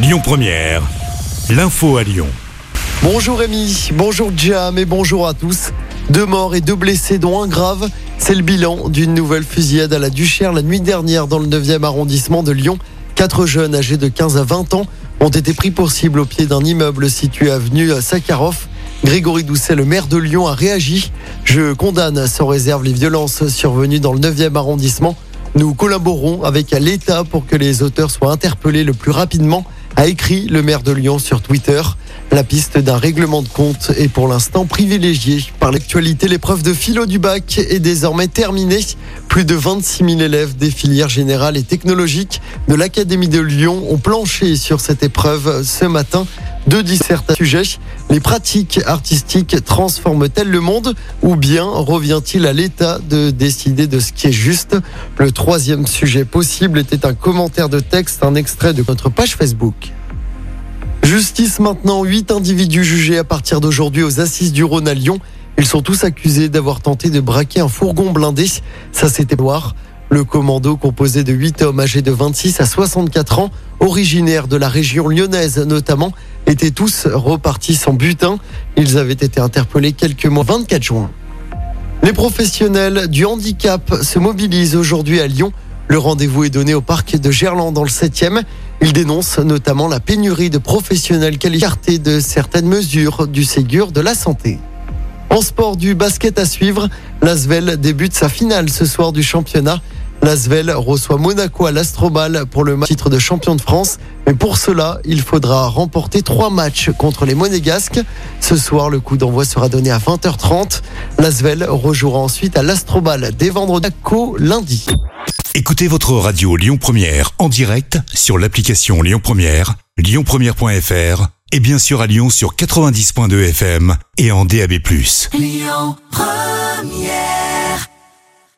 Lyon Première, l'info à Lyon. Bonjour Rémi, bonjour Jam et bonjour à tous. Deux morts et deux blessés dont un grave. C'est le bilan d'une nouvelle fusillade à la Duchère la nuit dernière dans le 9e arrondissement de Lyon. Quatre jeunes âgés de 15 à 20 ans ont été pris pour cible au pied d'un immeuble situé avenue Sakharov. Grégory Doucet, le maire de Lyon, a réagi. Je condamne sans réserve les violences survenues dans le 9e arrondissement. Nous collaborons avec l'État pour que les auteurs soient interpellés le plus rapidement, a écrit le maire de Lyon sur Twitter. La piste d'un règlement de compte est pour l'instant privilégiée par l'actualité. L'épreuve de philo du bac est désormais terminée. Plus de 26 000 élèves des filières générales et technologiques de l'Académie de Lyon ont planché sur cette épreuve ce matin. Deux dissertations sujets. Les pratiques artistiques transforment-elles le monde ou bien revient-il à l'État de décider de ce qui est juste? Le troisième sujet possible était un commentaire de texte, un extrait de notre page Facebook. Justice maintenant, huit individus jugés à partir d'aujourd'hui aux assises du Rhône à Lyon. Ils sont tous accusés d'avoir tenté de braquer un fourgon blindé. Ça, c'était noir. Le commando, composé de huit hommes âgés de 26 à 64 ans, originaires de la région lyonnaise notamment, étaient tous repartis sans butin. Ils avaient été interpellés quelques mois 24 juin. Les professionnels du handicap se mobilisent aujourd'hui à Lyon. Le rendez-vous est donné au parc de Gerland dans le 7e. Ils dénoncent notamment la pénurie de professionnels qualifiés de certaines mesures du Ségur de la santé. En sport du basket à suivre, l'Asvel débute sa finale ce soir du championnat. L'Asvel reçoit Monaco à l'Astrobal pour le titre de champion de France. Mais pour cela, il faudra remporter trois matchs contre les Monégasques. Ce soir, le coup d'envoi sera donné à 20h30. L'Asvel rejouera ensuite à l'Astrobal dès vendredi lundi. Écoutez votre radio Lyon Première en direct sur l'application Lyon Première, lyonpremière.fr et bien sûr à Lyon sur 90.2 FM et en DAB+. Lyon Première